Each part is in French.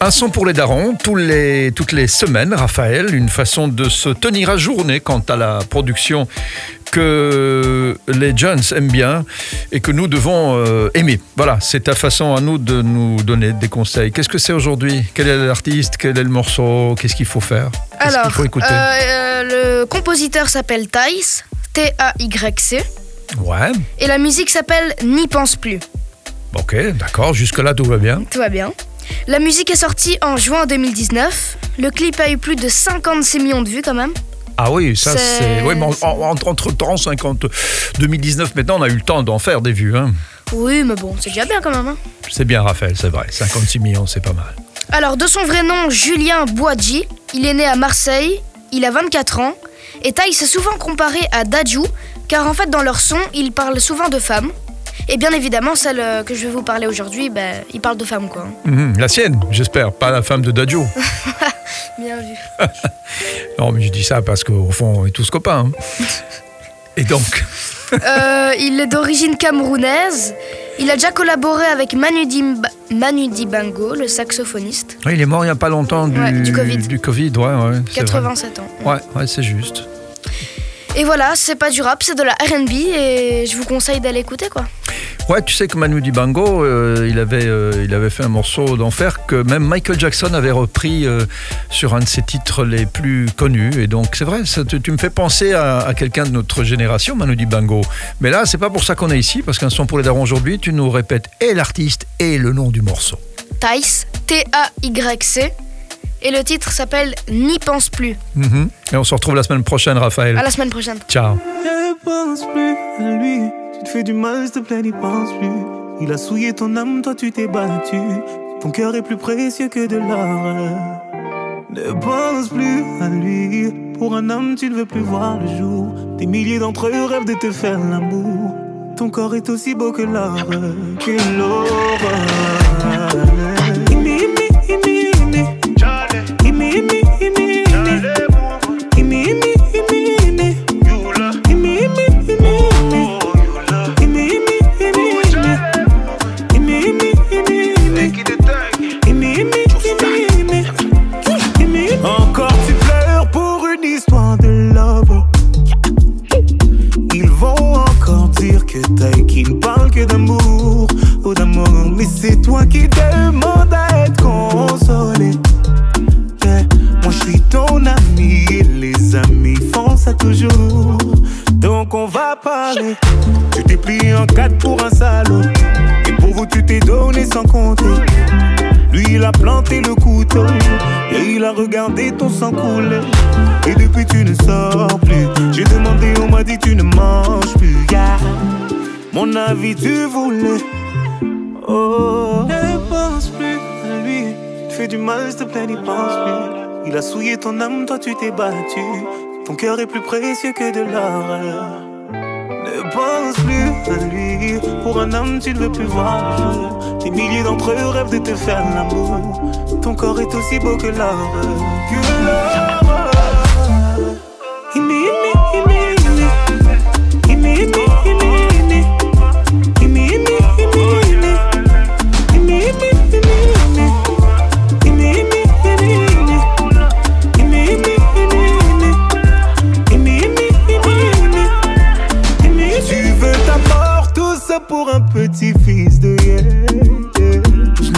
Un son pour les darons, tous les, toutes les semaines, Raphaël, une façon de se tenir à journée quant à la production que les jeunes aiment bien et que nous devons euh, aimer. Voilà, c'est ta façon à nous de nous donner des conseils. Qu'est-ce que c'est aujourd'hui? Quel est l'artiste? Quel est le morceau? Qu'est-ce qu'il faut faire? Qu'est-ce qu'il Alors, faut écouter? euh, euh, le compositeur s'appelle Thaïs, T-A-Y-C, Ouais, et la musique s'appelle N'y pense plus. ok, d'accord, jusque-là tout va bien. Tout va bien. La musique est sortie en juin 2019. Le clip a eu plus de 56 millions de vues quand même. Ah oui, ça C'est- en- en- entre temps, 50... 2019, maintenant, on a eu le temps d'en faire des vues. Hein. Oui, mais bon, c'est déjà bien quand même. hein. C'est bien, Raphaël, c'est vrai. 56 millions, c'est pas mal. Alors, de son vrai nom, Julien Boadji, il est né à Marseille, il a 24 ans, et Thaïs est souvent comparé à Dadju, car en fait, dans leur son, il parle souvent de femmes. Et bien évidemment, celle euh, que je vais vous parler aujourd'hui, ben, il parle de femmes, quoi. Mhm, La sienne, j'espère, pas la femme de Dadjo. Bien vu. Non, mais je dis ça parce qu'au fond, on est tous copains. hein. Et donc, Euh, il est d'origine camerounaise. Il a déjà collaboré avec Manu, Dibango, le saxophoniste, il est mort il n'y a pas longtemps du, Ouais, du Covid. Du Covid, ouais, ouais. c'est 87 ans. Ouais, ouais, c'est juste. Et voilà, c'est pas du rap, c'est de la RB et je vous conseille d'aller écouter quoi. Ouais, tu sais que Manu Dibango, euh, il, avait, euh, il avait fait un morceau d'enfer que même Michael Jackson avait repris euh, sur un de ses titres les plus connus. Et donc, c'est vrai, ça, tu, tu me fais penser à, à quelqu'un de notre génération, Manu Dibango. Mais là, c'est pas pour ça qu'on est ici, parce qu'un son pour les darons aujourd'hui, tu nous répètes et l'artiste et le nom du morceau. Thaïs, T-A-Y-C. Et le titre s'appelle N'y pense plus. Mhm. Et on se retrouve la semaine prochaine, Raphaël. À la semaine prochaine. Ciao. Ne pense plus à lui. Tu te fais du mal, s'il te plaît, n'y pense plus. Il a souillé ton âme, toi tu t'es battu. Ton cœur est plus précieux que de l'or. Ne pense plus à lui. Pour un homme, tu ne veux plus voir le jour. Des milliers d'entre eux rêvent de te faire l'amour. Ton corps est aussi beau que l'or, que l'aurore. Qui ne parle que d'amour ou d'amour. Mais c'est toi qui demandes à être consolé. Yeah. Moi je suis ton ami et les amis font ça toujours. Donc on va parler. Tu t'es plié en quatre pour un salaud. Et pour vous tu t'es donné sans compter. Lui il a planté le couteau et il a regardé ton sang couler. Et depuis tu ne sors plus. J'ai demandé, on m'a dit tu ne manges plus. Mon avis tu voulais. Oh. Ne pense plus à lui. Tu fais du mal, s'il te plaît, n'y pense plus. Il a souillé ton âme, toi tu t'es battu. Ton cœur est plus précieux que de l'or. Ne pense plus à lui. Pour un homme, tu ne veux plus voir le. Des milliers d'entre eux rêvent de te faire l'amour. Ton corps est aussi beau que. Que l'or.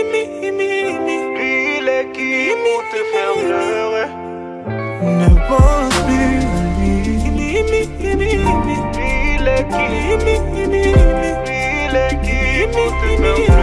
Imi, Imi, qui te faire pleurer Ne pense plus à lui qui te faire pleurer